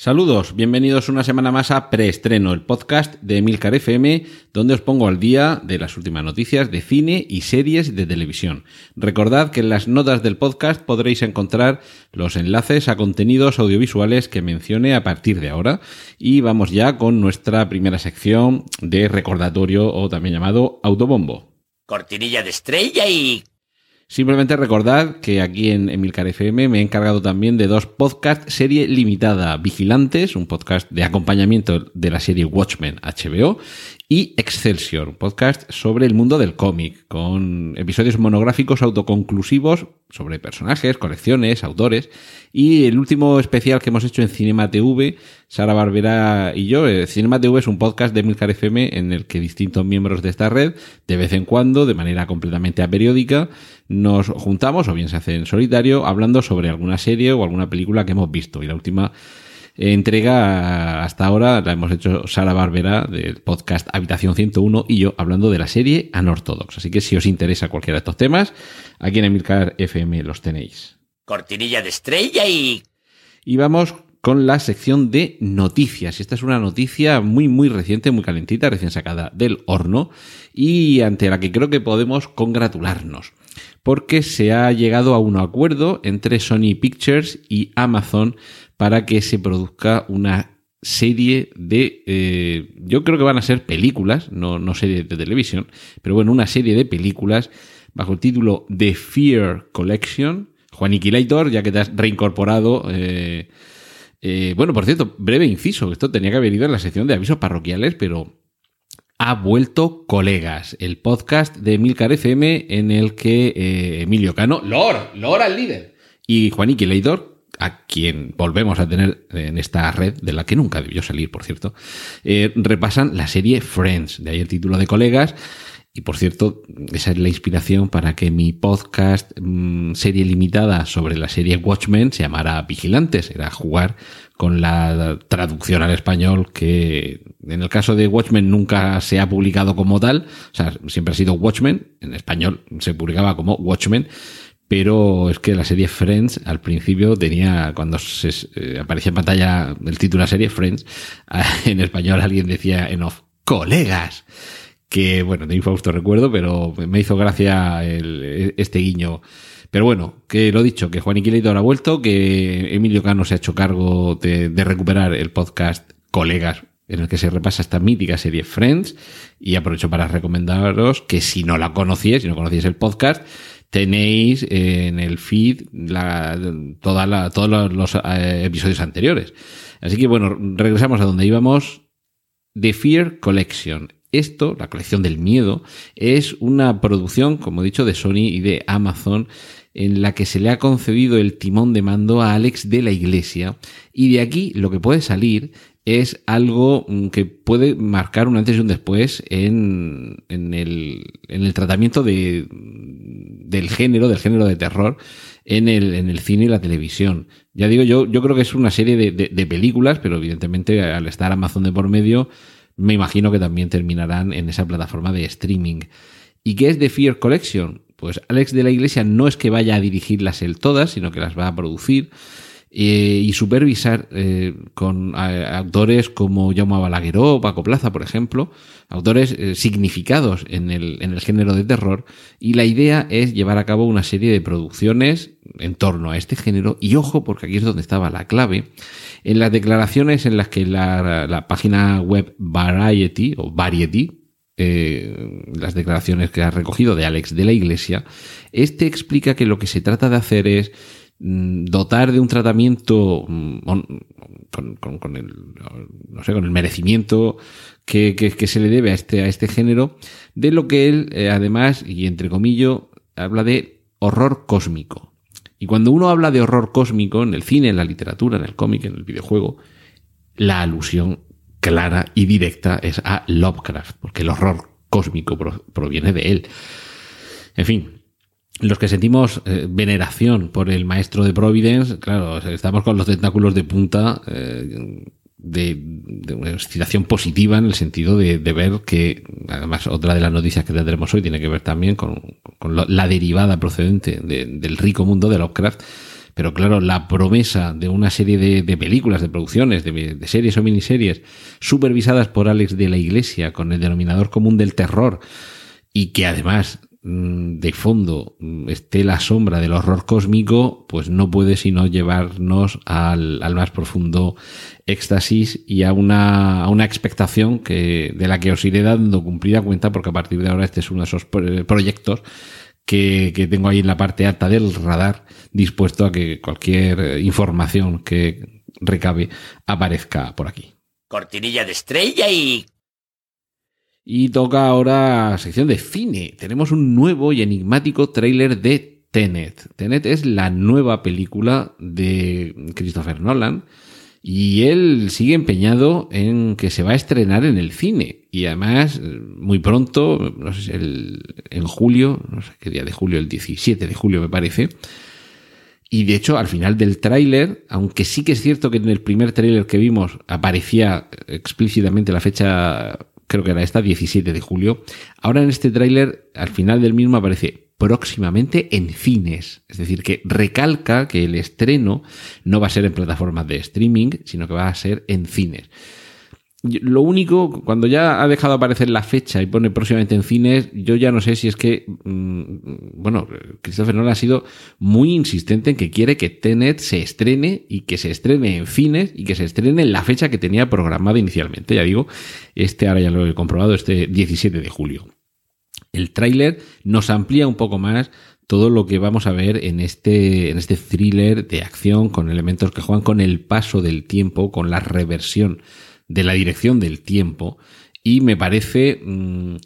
Saludos, bienvenidos una semana más a Preestreno, el podcast de Emilcar FM, donde os pongo al día de las últimas noticias de cine y series de televisión. Recordad que en las notas del podcast podréis encontrar los enlaces a contenidos audiovisuales que mencione a partir de ahora. Y vamos ya con nuestra primera sección de recordatorio o también llamado autobombo. Cortinilla de estrella y Simplemente recordad que aquí en Emilcar FM me he encargado también de dos podcasts serie limitada, Vigilantes, un podcast de acompañamiento de la serie Watchmen HBO, y Excelsior, un podcast sobre el mundo del cómic, con episodios monográficos autoconclusivos sobre personajes, colecciones, autores, y el último especial que hemos hecho en Cinema TV, Sara Barbera y yo, eh, Cinema TV es un podcast de Emilcar FM en el que distintos miembros de esta red, de vez en cuando, de manera completamente aperiódica, nos juntamos, o bien se hace en solitario, hablando sobre alguna serie o alguna película que hemos visto. Y la última entrega hasta ahora la hemos hecho Sara Barbera del podcast Habitación 101 y yo hablando de la serie Anorthodox. Así que si os interesa cualquiera de estos temas, aquí en Emilcar FM los tenéis. cortinilla de estrella y Y vamos con la sección de noticias. Esta es una noticia muy, muy reciente, muy calentita, recién sacada del horno y ante la que creo que podemos congratularnos. Porque se ha llegado a un acuerdo entre Sony Pictures y Amazon para que se produzca una serie de... eh, yo creo que van a ser películas, no, no series de televisión, pero bueno, una serie de películas bajo el título The Fear Collection. Juaniquilator, ya que te has reincorporado... eh, eh, bueno, por cierto, breve inciso, esto tenía que haber ido en la sección de avisos parroquiales, pero ha vuelto Colegas, el podcast de Milcar FM en el que Emilio Cano, Lord, Lord al líder, y Juaniqui Leidor, a quien volvemos a tener en esta red, de la que nunca debió salir, por cierto, eh, repasan la serie Friends, de ahí el título de Colegas. Y por cierto, esa es la inspiración para que mi podcast mm, serie limitada sobre la serie Watchmen se llamara Vigilantes. Era jugar con la traducción al español que en el caso de Watchmen nunca se ha publicado como tal. O sea, siempre ha sido Watchmen. En español se publicaba como Watchmen. Pero es que la serie Friends al principio tenía, cuando se, eh, aparecía en pantalla el título de la serie Friends, en español alguien decía en off, colegas que bueno, de infausto recuerdo, pero me hizo gracia el- este guiño. Pero bueno, que lo dicho, que Juan Iquileito ha vuelto, que Emilio Cano se ha hecho cargo de, de recuperar el podcast Colegas, en el que se repasa esta mítica serie Friends, y aprovecho para recomendaros que si no la conocíais, si no conocíais el podcast, tenéis en el feed la, toda la- todos los, los, eh, episodios anteriores. Así que bueno, regresamos a donde íbamos. The Fear Collection. Esto, la colección del miedo, es una producción, como he dicho, de Sony y de Amazon, en la que se le ha concedido el timón de mando a Alex de la Iglesia. Y de aquí lo que puede salir es algo mm, que puede marcar un antes y un después en, en el, en el tratamiento de, del género, del género de terror en el, en el cine y la televisión. Ya digo, yo, yo creo que es una serie de, de- de películas, pero evidentemente al estar Amazon de por medio, me imagino que también terminarán en esa plataforma de streaming. ¿Y qué es The Fear Collection? Pues Alex de la Iglesia no es que vaya a dirigirlas él todas, sino que las va a producir eh, y supervisar eh, con autores como Jaume Balagueró Paco Plaza, por ejemplo, autores eh, significados en el, en el género de terror. Y la idea es llevar a cabo una serie de producciones en torno a este género. Y ojo, porque aquí es donde estaba la clave. En las declaraciones en las que la, la página web Variety o Variety las declaraciones que ha recogido de Alex de la Iglesia, este explica que lo que se trata de hacer es dotar de un tratamiento mm, on- con, con- el no sé con el merecimiento que, se le debe a este a este género de lo que él eh, además y entre comillas habla de horror cósmico y cuando uno habla de horror cósmico en el cine en la literatura en el cómic en el videojuego la alusión clara y directa es a Lovecraft, porque el horror cósmico pro- proviene de él. En fin, los que sentimos eh, veneración por el maestro de Providence, claro, estamos con los tentáculos de punta eh, de, una excitación positiva en el sentido de, ver que, además, otra de las noticias que tendremos hoy tiene que ver también con, la derivada procedente del rico mundo de Lovecraft. Pero claro, la promesa de una serie de, películas, de producciones, de, series o miniseries, supervisadas por Alex de la Iglesia, con el denominador común del terror, y que además de fondo mm, esté la sombra del horror cósmico, pues no puede sino llevarnos al, más profundo éxtasis y a una, a una expectación que, de la que os iré dando cumplida cuenta, porque a partir de ahora este es uno de esos proyectos que, que tengo ahí en la parte alta del radar, dispuesto a que cualquier información que recabe aparezca por aquí. Cortinilla de estrella y y toca ahora sección de cine. Tenemos un nuevo y enigmático tráiler de Tenet. Tenet es la nueva película de Christopher Nolan y él sigue empeñado en que se va a estrenar en el cine. Y además, muy pronto, no sé si el, en julio, no sé qué día de julio, el 17 de julio me parece. Y de hecho, al final del tráiler, aunque sí que es cierto que en el primer tráiler que vimos aparecía explícitamente la fecha creo que era esta, 17 de julio. Ahora en este tráiler, al final del mismo aparece próximamente en cines. Es decir, que recalca que el estreno no va a ser en plataformas de streaming, sino que va a ser en cines. Lo único, cuando ya ha dejado aparecer la fecha y pone próximamente en cines, yo ya no sé si es que, mm, bueno, Christopher Nolan ha sido muy insistente en que quiere que Tenet se estrene y que se estrene en cines y que se estrene en la fecha que tenía programada inicialmente. Ya digo, este ahora ya lo he comprobado, este 17 de julio. El tráiler nos amplía un poco más todo lo que vamos a ver en este, en este thriller de acción con elementos que juegan con el paso del tiempo, con la reversión de la dirección del tiempo y me parece... Mm,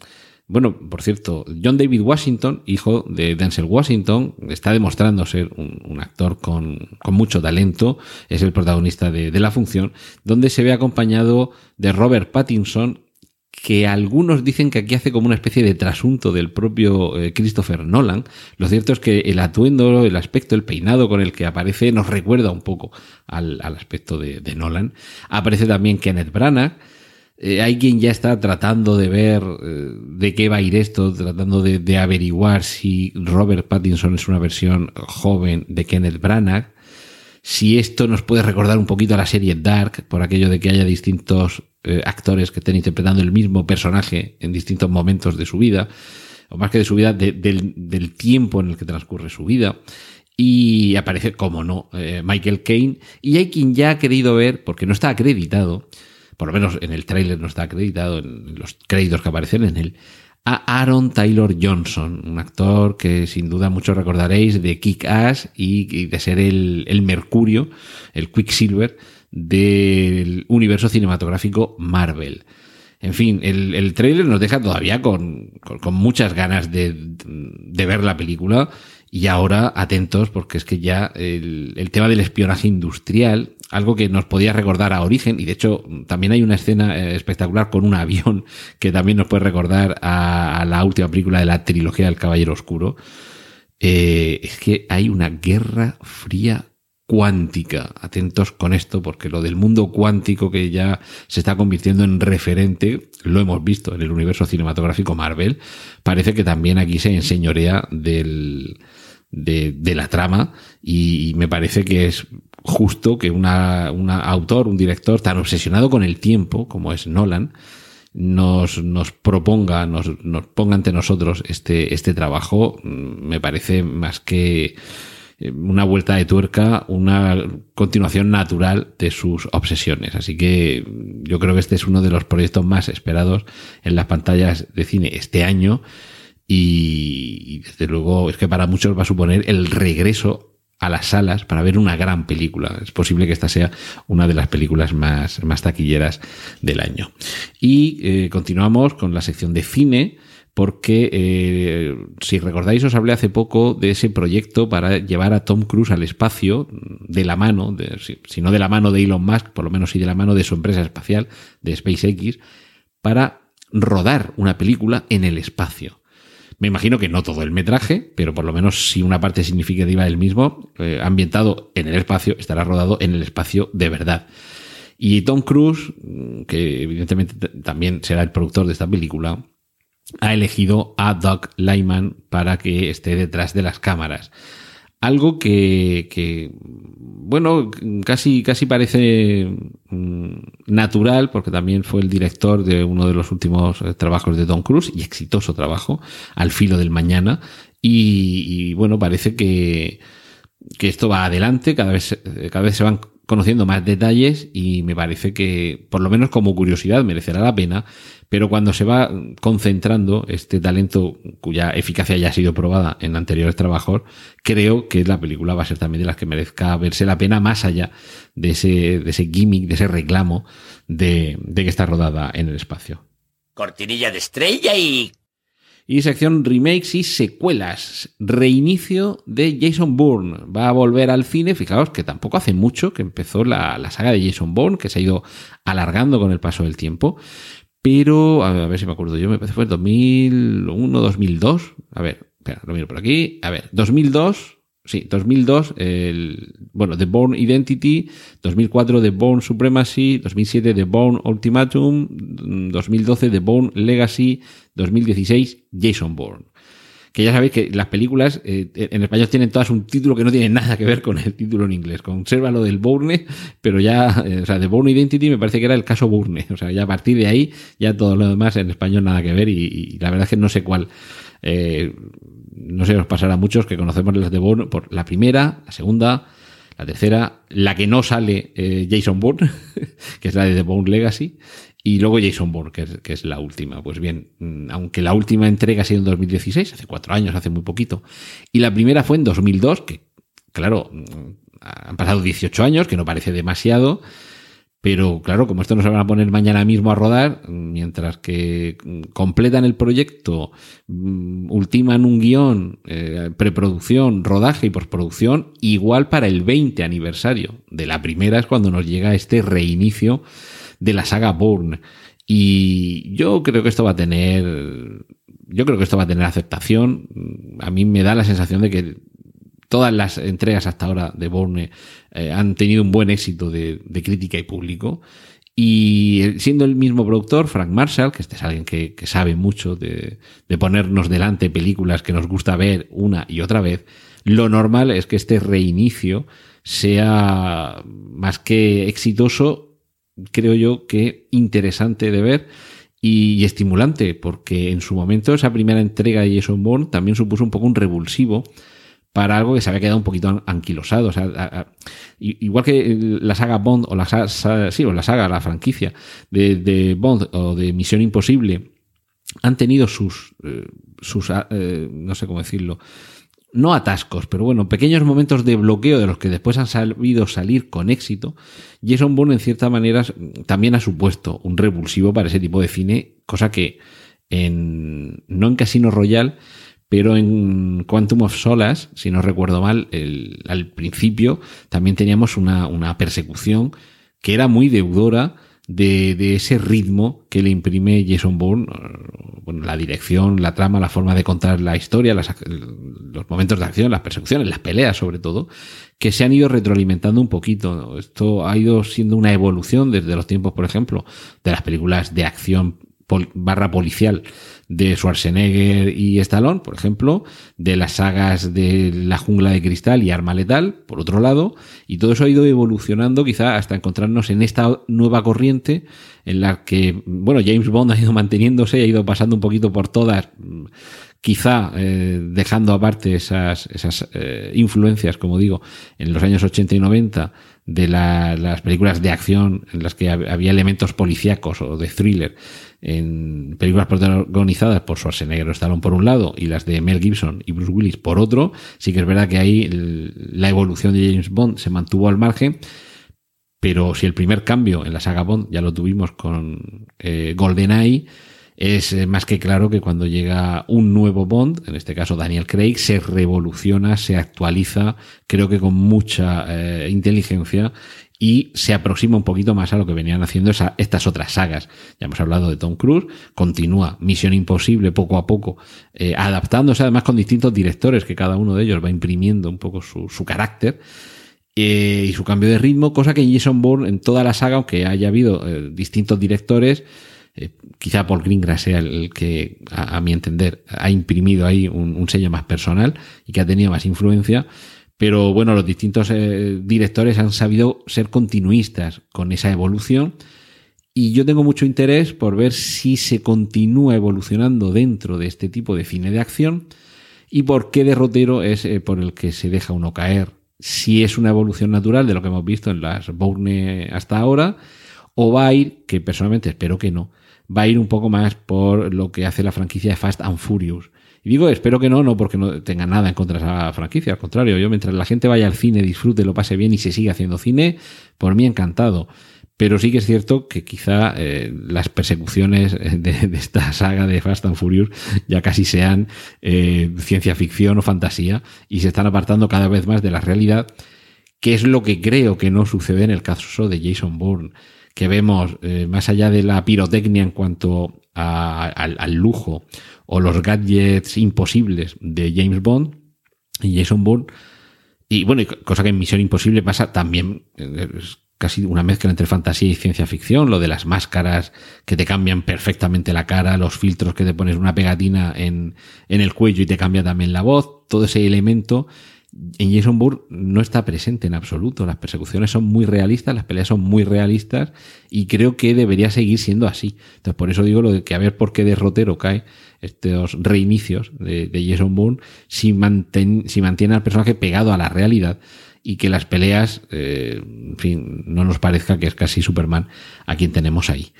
bueno, por cierto, John David Washington, hijo de Denzel Washington, está demostrando ser un, actor con, con, mucho talento, es el protagonista de, de, la función, donde se ve acompañado de Robert Pattinson, que algunos dicen que aquí hace como una especie de trasunto del propio eh, Christopher Nolan. Lo cierto es que el atuendo, el aspecto, el peinado con el que aparece nos recuerda un poco al, aspecto de, Nolan. Aparece también Kenneth Branagh. Eh, hay quien ya está tratando de ver eh, de qué va a ir esto, tratando de, averiguar si Robert Pattinson es una versión joven de Kenneth Branagh. Si esto nos puede recordar un poquito a la serie Dark, por aquello de que haya distintos eh, actores que estén interpretando el mismo personaje en distintos momentos de su vida, o más que de su vida, del, tiempo en el que transcurre su vida. Y aparece, como no, eh, Michael Caine. Y hay quien ya ha querido ver, porque no está acreditado, por lo menos en el tráiler no está acreditado, en los créditos que aparecen en él, a Aaron Taylor Johnson, un actor que sin duda muchos recordaréis de Kick Ass y, de ser el, el Mercurio, el Quicksilver del universo cinematográfico Marvel. En fin, el, el trailer nos deja todavía con, con, muchas ganas de, de, ver la película y ahora atentos porque es que ya el, el, tema del espionaje industrial, algo que nos podía recordar a Origen y de hecho también hay una escena eh, espectacular con un avión que también nos puede recordar a, la última película de la trilogía del Caballero Oscuro. Eh, es que hay una guerra fría cuántica. Atentos con esto, porque lo del mundo cuántico que ya se está convirtiendo en referente, lo hemos visto en el universo cinematográfico Marvel, parece que también aquí se enseñorea del, de, la trama y, me parece que es justo que una, una autor, un director tan obsesionado con el tiempo como es Nolan, nos, nos proponga, nos, nos ponga ante nosotros este, este trabajo, me parece más que eh, una vuelta de tuerca, una continuación natural de sus obsesiones. Así que yo creo que este es uno de los proyectos más esperados en las pantallas de cine este año y, desde luego es que para muchos va a suponer el regreso a las salas para ver una gran película. Es posible que esta sea una de las películas más, más taquilleras del año. Y eh, continuamos con la sección de cine porque eh, si recordáis os hablé hace poco de ese proyecto para llevar a Tom Cruise al espacio de la mano, de, si, no de la mano de Elon Musk, por lo menos sí de la mano de su empresa espacial, de SpaceX, para rodar una película en el espacio. Me imagino que no todo el metraje, pero por lo menos si una parte significativa del mismo, eh, ambientado en el espacio, estará rodado en el espacio de verdad. Y Tom Cruise, mm, que evidentemente también será el productor de esta película, ha elegido a Doug Lyman para que esté detrás de las cámaras. Algo que, bueno, casi, casi parece mm, natural, porque también fue el director de uno de los últimos eh, trabajos de Don Cruise, y exitoso trabajo, Al filo del mañana. Y, bueno, parece que, que esto va adelante, cada vez, eh, cada vez se van conociendo más detalles y me parece que, por lo menos como curiosidad, merecerá la pena, pero cuando se va concentrando este talento cuya eficacia ya ha sido probada en anteriores trabajos, creo que la película va a ser también de las que merezca verse la pena más allá de ese, de ese gimmick, de ese reclamo de, de que está rodada en el espacio. Cortinilla de estrella y y sección remakes y secuelas. Reinicio de Jason Bourne. Va a volver al cine. Fijaos que tampoco hace mucho que empezó la, saga de Jason Bourne, que se ha ido alargando con el paso del tiempo. Pero, a ver si me acuerdo yo, me parece que fue en 2001, 2002. A ver, lo miro por aquí. A ver, 2002, sí, 2002, el, bueno, The Bourne Identity, 2004 The Bourne Supremacy, 2007 The Bourne Ultimatum, 2012 The Bourne Legacy, 2016 Jason Bourne. Que ya sabéis que las películas eh, en español tienen todas un título que no tiene nada que ver con el título en inglés. Conserva lo del Bourne, pero ya, eh, o sea, The Bourne Identity me parece que era el caso Bourne. O sea, ya a partir de ahí, ya todo lo demás en español nada que ver y, la verdad es que no sé cuál. Eh, no sé, os pasará a muchos que conocemos las de Bourne por la primera, la segunda, la tercera, la que no sale Jason Bourne, que es la de The Bourne Legacy, y luego Jason Bourne, que es, la última. Pues bien, mm, aunque la última entrega ha sido en 2016, hace cuatro años, hace muy poquito, y la primera fue en 2002, que claro, mm, han pasado 18 años, que no parece demasiado, pero claro, como esto no se van a poner mañana mismo a rodar, mientras que mm, completan el proyecto, ultiman un guion, eh, preproducción, rodaje y postproducción, igual para el 20 aniversario de la primera es cuando nos llega este reinicio de la saga Bourne. Y yo creo que esto va a tener. Yo creo que esto va a tener aceptación. A mí me da la sensación de que todas las entregas hasta ahora de Bourne eh, han tenido un buen éxito de, crítica y público. Y siendo el mismo productor, Frank Marshall, que este es alguien que, sabe mucho de, de, ponernos delante películas que nos gusta ver una y otra vez, lo normal es que este reinicio sea más que exitoso, creo yo que interesante de ver y, estimulante, porque en su momento esa primera entrega de Jason Bourne también supuso un poco un revulsivo para algo que se había quedado un poquito anquilosado. O sea, igual que la saga Bond o la saga, sí, o la saga, la franquicia de, Bond o de Misión Imposible han tenido sus, eh, sus eh, no sé cómo decirlo, no atascos, pero bueno, pequeños momentos de bloqueo de los que después han sabido salir con éxito, Jason Bourne en cierta manera también ha supuesto un revulsivo para ese tipo de cine, cosa que en, no en Casino Royale, pero en Quantum of Solas, si no recuerdo mal, al principio también teníamos una, persecución que era muy deudora de, ese ritmo que le imprime Jason Bourne, bueno, la dirección, la trama, la forma de contar la historia, los momentos de acción, las persecuciones, las peleas sobre todo, que se han ido retroalimentando un poquito. Esto ha ido siendo una evolución desde los tiempos, por ejemplo, de las películas de acción barra policial de Schwarzenegger y Stallone, por ejemplo, de las sagas de La jungla de cristal y Arma letal, por otro lado, y todo eso ha ido evolucionando quizá hasta encontrarnos en esta nueva corriente en la que, bueno, James Bond ha ido manteniéndose, ha ido pasando un poquito por todas, quizá eh, dejando aparte esas, esas eh, influencias, como digo, en los años 80 y 90 de las películas de acción en las que había elementos policíacos o de thriller en películas protagonizadas por Schwarzenegger o Stallone por un lado y las de Mel Gibson y Bruce Willis por otro, sí que es verdad que ahí la evolución de James Bond se mantuvo al margen, pero si el primer cambio en la saga Bond ya lo tuvimos con eh, GoldenEye, es eh, más que claro que cuando llega un nuevo Bond, en este caso Daniel Craig, se revoluciona, se actualiza, creo que con mucha eh, inteligencia y se aproxima un poquito más a lo que venían haciendo esa, estas otras sagas. Ya hemos hablado de Tom Cruise, continúa Misión Imposible poco a poco, eh, adaptándose además con distintos directores, que cada uno de ellos va imprimiendo un poco su, su carácter. Eh, y su cambio de ritmo, cosa que Jason Bourne, en toda la saga, aunque haya habido eh, distintos directores, quizá Paul Greengrass sea el, que, a, a, mi entender, ha imprimido ahí un, un, sello más personal y que ha tenido más influencia. Pero bueno, los distintos eh, directores han sabido ser continuistas con esa evolución. Y yo tengo mucho interés por ver si se continúa evolucionando dentro de este tipo de cine de acción y por qué derrotero es eh, por el que se deja uno caer si es una evolución natural de lo que hemos visto en las Bourne hasta ahora, o va a ir, que personalmente espero que no, va a ir un poco más por lo que hace la franquicia de Fast and Furious. Y digo, espero que no, no porque no tenga nada en contra de esa franquicia, al contrario, yo mientras la gente vaya al cine, disfrute, lo pase bien y se siga haciendo cine, por mí encantado. Pero sí que es cierto que quizá eh, las persecuciones de, de, esta saga de Fast and Furious ya casi sean eh, ciencia ficción o fantasía y se están apartando cada vez más de la realidad, que es lo que creo que no sucede en el caso de Jason Bourne, que vemos eh, más allá de la pirotecnia en cuanto a, al, al lujo o los gadgets imposibles de James Bond y Jason Bourne. Y bueno, cosa que en Misión Imposible pasa también, es casi una mezcla entre fantasía y ciencia ficción, lo de las máscaras que te cambian perfectamente la cara, los filtros que te pones una pegatina en, en el cuello y te cambia también la voz, todo ese elemento en Jason Bourne no está presente en absoluto. Las persecuciones son muy realistas, las peleas son muy realistas y creo que debería seguir siendo así. Entonces, por eso digo lo de que a ver por qué derrotero cae estos reinicios de, Jason Bourne si, si mantiene al personaje pegado a la realidad y que las peleas, eh, en fin, no nos parezca que es casi Superman a quien tenemos ahí.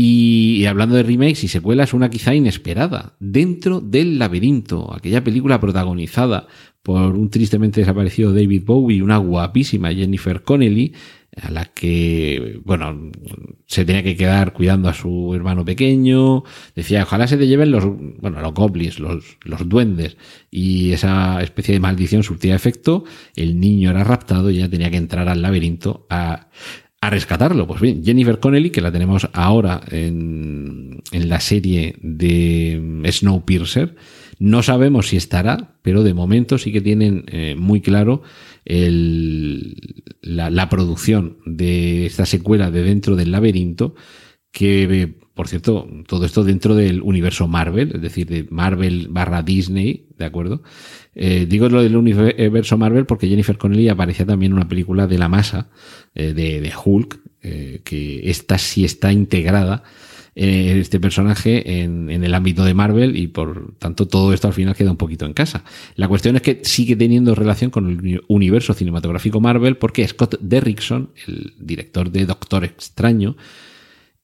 Y, hablando de remakes y secuelas, una quizá inesperada, Dentro del laberinto, aquella película protagonizada por un tristemente desaparecido David Bowie y una guapísima Jennifer Connelly, a la que, bueno, se tenía que quedar cuidando a su hermano pequeño, decía, ojalá se te lleven los, bueno, los goblins, los, los duendes, y esa especie de maldición surtía efecto, el niño era raptado y ella tenía que entrar al laberinto a, a rescatarlo. Pues bien, Jennifer Connelly, que la tenemos ahora en, en la serie de Snowpiercer, no sabemos si estará, pero de momento sí que tienen eh, muy claro el, la, la, producción de esta secuela de Dentro del Laberinto, que, por cierto, todo esto dentro del universo Marvel, es decir, de Marvel barra Disney, ¿de acuerdo? Eh, digo lo del universo Marvel porque Jennifer Connelly aparecía también en una película de la masa eh, de, Hulk, eh, que esta sí está integrada este personaje en, el ámbito de Marvel y por tanto todo esto al final queda un poquito en casa. La cuestión es que sigue teniendo relación con el universo cinematográfico Marvel porque Scott Derrickson, el director de Doctor Extraño,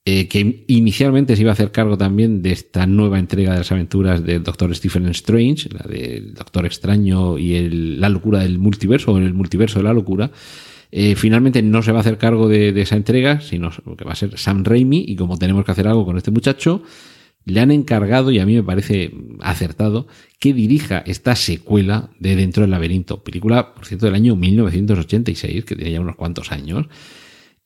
eh, que inicialmente se iba a hacer cargo también de esta nueva entrega de las aventuras del Doctor Stephen Strange, la del Doctor Extraño y la locura del multiverso, o el multiverso de la locura, eh, finalmente no se va a hacer cargo de, de, esa entrega, sino que va a ser Sam Raimi, y como tenemos que hacer algo con este muchacho, le han encargado, y a mí me parece acertado, que dirija esta secuela de Dentro del Laberinto, película, por cierto, del año 1986, que tiene ya unos cuantos años,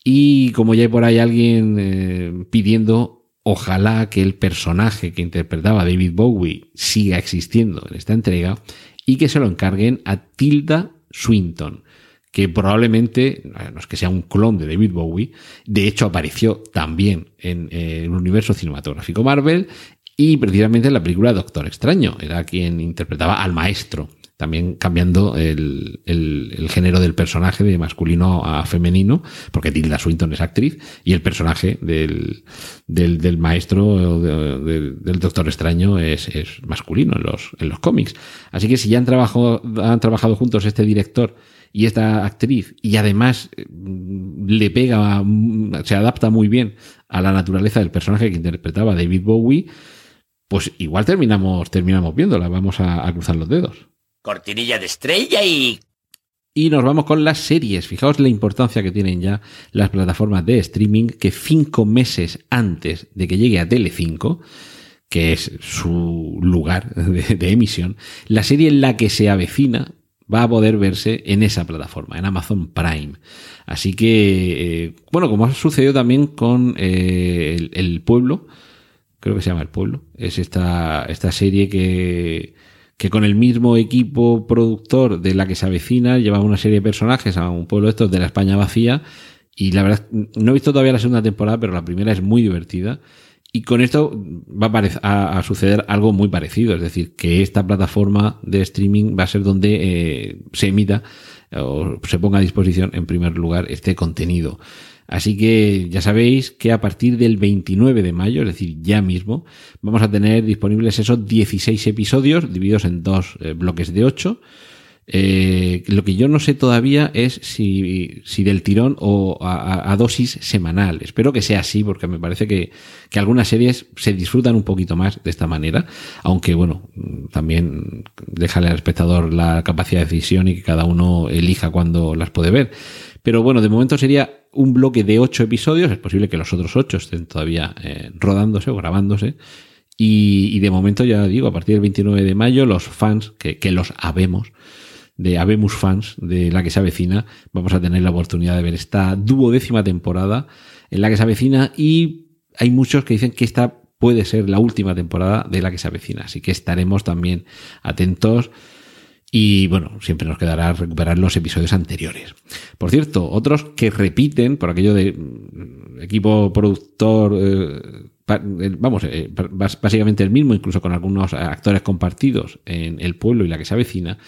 y como ya hay por ahí alguien eh, pidiendo, ojalá que el personaje que interpretaba David Bowie siga existiendo en esta entrega, y que se lo encarguen a Tilda Swinton que probablemente, no es que sea un clon de David Bowie, de hecho apareció también en, en el universo cinematográfico Marvel y precisamente en la película Doctor Extraño, era quien interpretaba al maestro, también cambiando el, el, género del personaje de masculino a femenino, porque Tilda Swinton es actriz, y el personaje del, del, del maestro de, de, del Doctor Extraño es, es masculino en los, en los cómics. Así que si ya han trabajado, han trabajado juntos este director y esta actriz, y además le pega, se adapta muy bien a la naturaleza del personaje que interpretaba David Bowie, pues igual terminamos, terminamos viéndola, vamos a cruzar los dedos. Cortinilla de estrella y y nos vamos con las series. Fijaos la importancia que tienen ya las plataformas de streaming que cinco meses antes de que llegue a Telecinco que es su lugar de, emisión, la serie en la que se avecina va a poder verse en esa plataforma, en Amazon Prime. Así que, eh, bueno, como ha sucedido también con eh, el, Pueblo, creo que se llama El Pueblo, es esta, esta serie que, que con el mismo equipo productor de la que se avecina lleva una serie de personajes a un pueblo estos de la España vacía y la verdad no he visto todavía la segunda temporada, pero la primera es muy divertida. Y con esto va a, suceder algo muy parecido, es decir, que esta plataforma de streaming va a ser donde eh, se emita o se ponga a disposición en primer lugar este contenido. Así que ya sabéis que a partir del 29 de mayo, es decir, ya mismo, vamos a tener disponibles esos 16 episodios divididos en dos eh, bloques de 8 eh, lo que yo no sé todavía es si, del tirón o a, dosis semanal. Espero que sea así, porque me parece que, que, algunas series se disfrutan un poquito más de esta manera. Aunque, bueno, también déjale al espectador la capacidad de decisión y que cada uno elija cuando las puede ver. Pero bueno, de momento sería un bloque de ocho episodios. Es posible que los otros ocho estén todavía eh, rodándose o grabándose. Y, de momento, ya digo, a partir del 29 de mayo, los fans, que, que los habemos, de Abemus Fans, de la que se avecina, vamos a tener la oportunidad de ver esta duodécima temporada en la que se avecina y hay muchos que dicen que esta puede ser la última temporada de la que se avecina, así que estaremos también atentos. Y bueno, siempre nos quedará recuperar los episodios anteriores. Por cierto, otros que repiten, por aquello de mm, equipo productor, eh, vamos, eh, básicamente el mismo, incluso con algunos actores compartidos en El Pueblo y la que se avecina,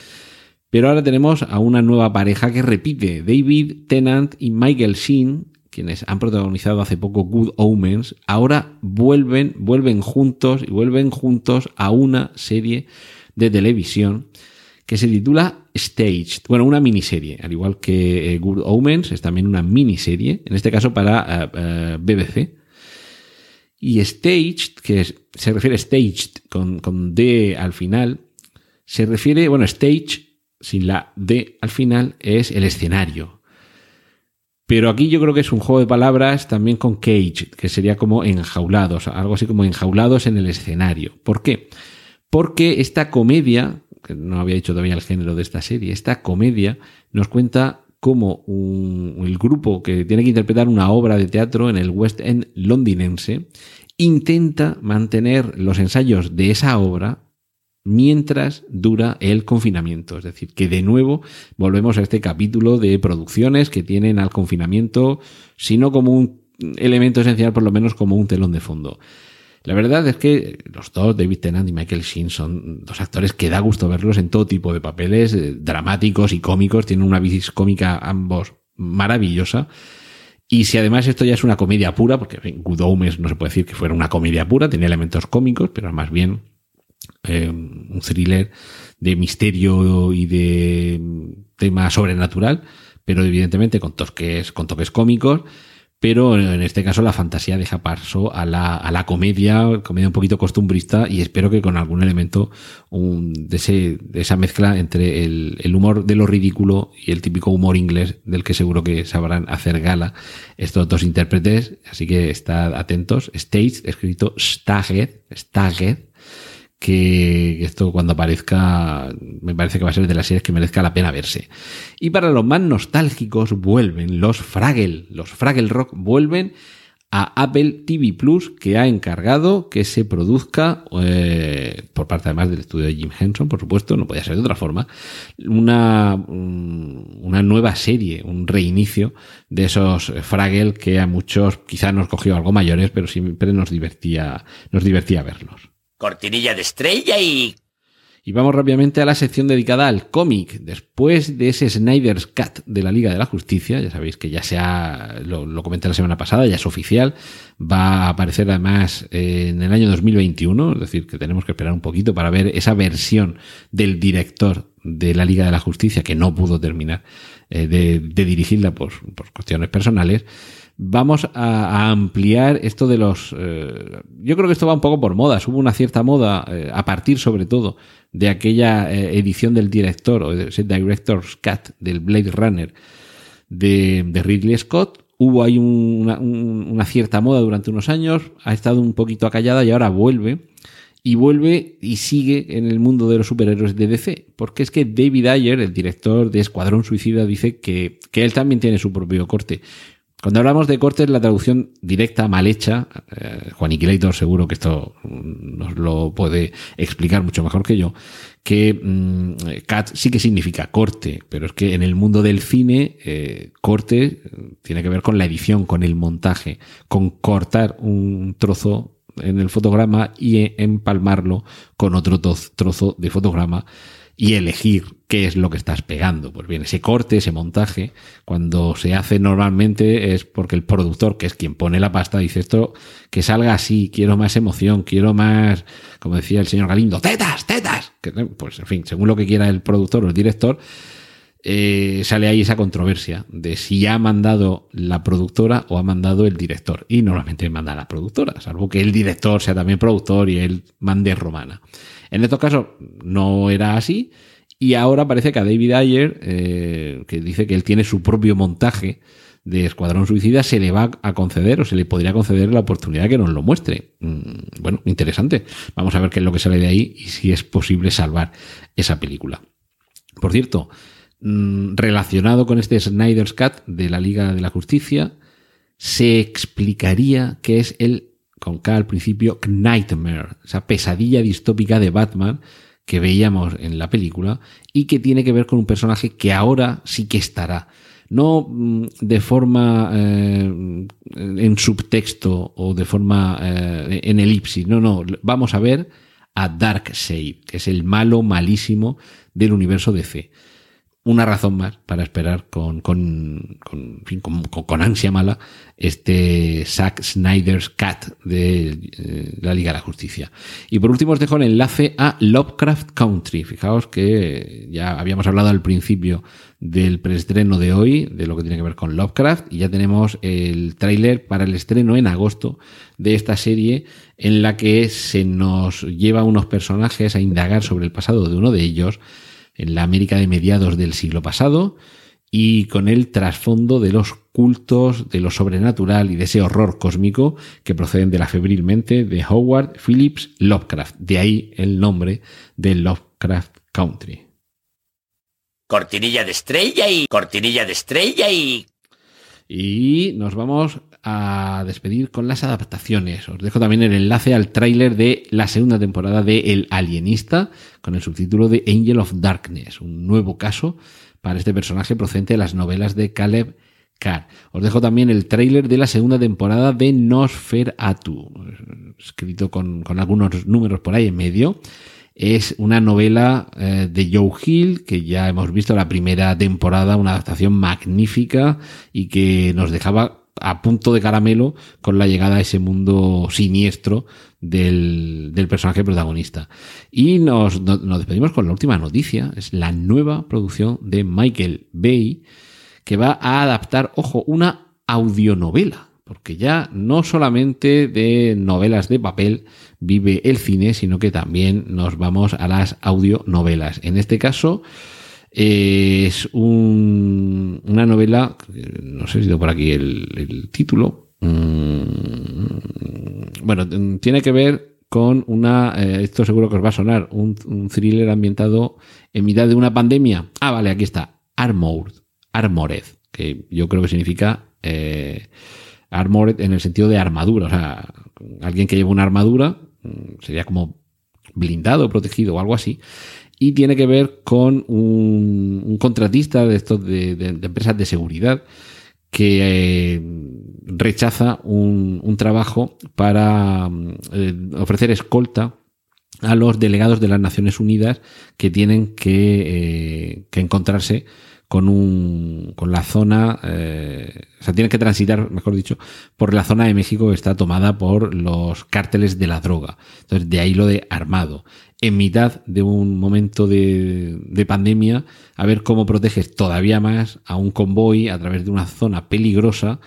pero ahora tenemos a una nueva pareja que repite, David Tennant y Michael Sheen, quienes han protagonizado hace poco Good Omens, ahora vuelven, vuelven juntos y vuelven juntos a una serie de televisión que se titula Staged. Bueno, una miniserie, al igual que eh, Good Omens, es también una miniserie, en este caso para eh, eh, BBC. Y Staged, que se refiere a Staged con, con D al final, se refiere, bueno, Stage sin la D al final, es el escenario. Pero aquí yo creo que es un juego de palabras también con cage, que sería como enjaulados, algo así como enjaulados en el escenario. ¿Por qué? Porque esta comedia, que no había dicho todavía el género de esta serie, esta comedia nos cuenta cómo el grupo que tiene que interpretar una obra de teatro en el West End londinense intenta mantener los ensayos de esa obra mientras dura el confinamiento. Es decir, que de nuevo volvemos a este capítulo de producciones que tienen al confinamiento, si no como un elemento esencial, por lo menos como un telón de fondo. La verdad es que los dos, David Tennant y Michael Sheen, son dos actores que da gusto verlos en todo tipo de papeles, eh, dramáticos y cómicos. Tienen una vis cómica ambos maravillosa. Y si además esto ya es una comedia pura, porque en Good Omens no se puede decir que fuera una comedia pura, tenía elementos cómicos, pero más bien eh, un thriller de misterio y de tema sobrenatural, pero evidentemente con toques, con toques cómicos. Pero en este caso la fantasía deja paso a la, a la comedia, comedia un poquito costumbrista y espero que con algún elemento de, ese, de esa mezcla entre el, el, humor de lo ridículo y el típico humor inglés del que seguro que sabrán hacer gala estos dos intérpretes. Así que estad atentos. Stage, escrito Staged, Staged, que esto cuando aparezca me parece que va a ser de las series que merezca la pena verse. Y para los más nostálgicos vuelven los Fraggle, los Fraggle Rock vuelven a Apple TV Plus que ha encargado que se produzca eh, por parte además del estudio de Jim Henson, por supuesto, no podía ser de otra forma, una, una nueva serie, un reinicio de esos Fraggle que a muchos quizás nos cogió algo mayores, pero siempre nos divertía, nos divertía verlos cortinilla de estrella y... Y vamos rápidamente a la sección dedicada al cómic. Después de ese Snyder's Cut de la Liga de la Justicia, ya sabéis que ya se ha, lo, comenté la semana pasada, ya es oficial, va a aparecer además en el año 2021, es decir, que tenemos que esperar un poquito para ver esa versión del director de la Liga de la Justicia que no pudo terminar eh, de, de, dirigirla por, por cuestiones personales vamos a, ampliar esto de los... Eh, yo creo que esto va un poco por modas. Hubo una cierta moda eh, a partir sobre todo de aquella eh, edición del director o ese Director's Cut del Blade Runner de, de, Ridley Scott. hubo ahí una, una, cierta moda durante unos años, ha estado un poquito acallada y ahora vuelve. Y vuelve y sigue en el mundo de los superhéroes de DC. Porque es que David Ayer, el director de Escuadrón Suicida, dice que, que él también tiene su propio corte. Cuando hablamos de cortes, la traducción directa, mal hecha, eh, Juan Iquilator seguro que esto nos lo puede explicar mucho mejor que yo, que mm, cat sí que significa corte, pero es que en el mundo del cine, eh, corte tiene que ver con la edición, con el montaje, con cortar un trozo en el fotograma y empalmarlo con otro trozo de fotograma y elegir qué es lo que estás pegando. Pues bien, ese corte, ese montaje, cuando se hace normalmente es porque el productor, que es quien pone la pasta, dice esto, que salga así, quiero más emoción, quiero más, como decía el señor Galindo, tetas, tetas. Pues en fin, según lo que quiera el productor o el director, eh, sale ahí esa controversia de si ha mandado la productora o ha mandado el director. Y normalmente manda la productora, salvo que el director sea también productor y él mande romana. En estos casos no era así y ahora parece que a David Ayer, eh, que dice que él tiene su propio montaje de Escuadrón Suicida, se le va a conceder o se le podría conceder la oportunidad que nos lo muestre. Mm, bueno, interesante. Vamos a ver qué es lo que sale de ahí y si es posible salvar esa película. Por cierto, relacionado con este Snyder's Cut de la Liga de la Justicia, se explicaría qué es el con K al principio, Nightmare, esa pesadilla distópica de Batman que veíamos en la película y que tiene que ver con un personaje que ahora sí que estará. No mm, de forma eh, en subtexto o de forma eh, en elipsis, no, no, vamos a ver a Darkseid, que es el malo malísimo del universo DC una razón más para esperar con, con, con, ansia mala este Zack Snyder's Cat de eh, la Liga de la Justicia. Y por último os dejo el enlace a Lovecraft Country. Fijaos que ya habíamos hablado al principio del preestreno de hoy, de lo que tiene que ver con Lovecraft, y ya tenemos el tráiler para el estreno en agosto de esta serie en la que se nos lleva unos personajes a indagar sobre el pasado de uno de ellos en la América de mediados del siglo pasado y con el trasfondo de los cultos, de lo sobrenatural y de ese horror cósmico que proceden de la febril mente de Howard Phillips Lovecraft. De ahí el nombre de Lovecraft Country. Cortinilla de estrella y cortinilla de estrella y... Y nos vamos a despedir con las adaptaciones. Os dejo también el enlace al tráiler de la segunda temporada de El Alienista, con el subtítulo de Angel of Darkness, un nuevo caso para este personaje procedente de las novelas de Caleb Carr. Os dejo también el tráiler de la segunda temporada de Nosferatu, escrito con, con algunos números por ahí en medio. Es una novela eh, de Joe Hill, que ya hemos visto la primera temporada, una adaptación magnífica y que nos dejaba a punto de caramelo con la llegada a ese mundo siniestro del, del personaje protagonista. Y nos, nos, despedimos con la última noticia, es la nueva producción de Michael Bay, que va a adaptar, ojo, una audionovela. Porque ya no solamente de novelas de papel vive el cine, sino que también nos vamos a las audionovelas. En este caso, es un, una novela, no sé si tengo por aquí el, título. Mm, bueno, tiene que ver con una, eh, esto seguro que os va a sonar, un, thriller ambientado en mitad de una pandemia. Ah, vale, aquí está, Armored, Armored, que yo creo que significa eh, Armored en el sentido de armadura, o sea, alguien que lleva una armadura mm, sería como blindado, protegido o algo así y tiene que ver con un, contratista de estos de, empresas de seguridad que eh, rechaza un, trabajo para eh, ofrecer escolta a los delegados de las Naciones Unidas que tienen que, eh, que encontrarse con un con la zona eh, o sea tienen que transitar mejor dicho por la zona de México que está tomada por los cárteles de la droga. Entonces de ahí lo de armado. En mitad de un momento de, de pandemia a ver cómo proteges todavía más a un convoy a través de una zona peligrosa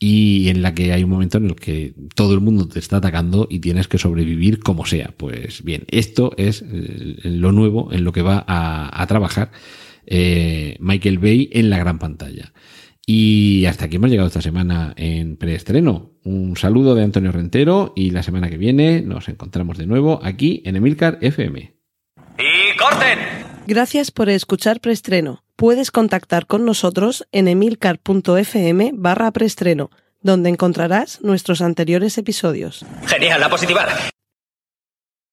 y en la que hay un momento en el que todo el mundo te está atacando y tienes que sobrevivir como sea. Pues bien, esto es eh, lo nuevo en lo que va a, a trabajar eh, Michael Bay en la gran pantalla. Y hasta aquí hemos llegado esta semana en preestreno. Un saludo de Antonio Rentero y la semana que viene nos encontramos de nuevo aquí en Emilcar FM. ¡Y corten! Gracias por escuchar preestreno. Puedes contactar con nosotros en emilcar.fm barra preestreno, donde encontrarás nuestros anteriores episodios. Genial, la positiva.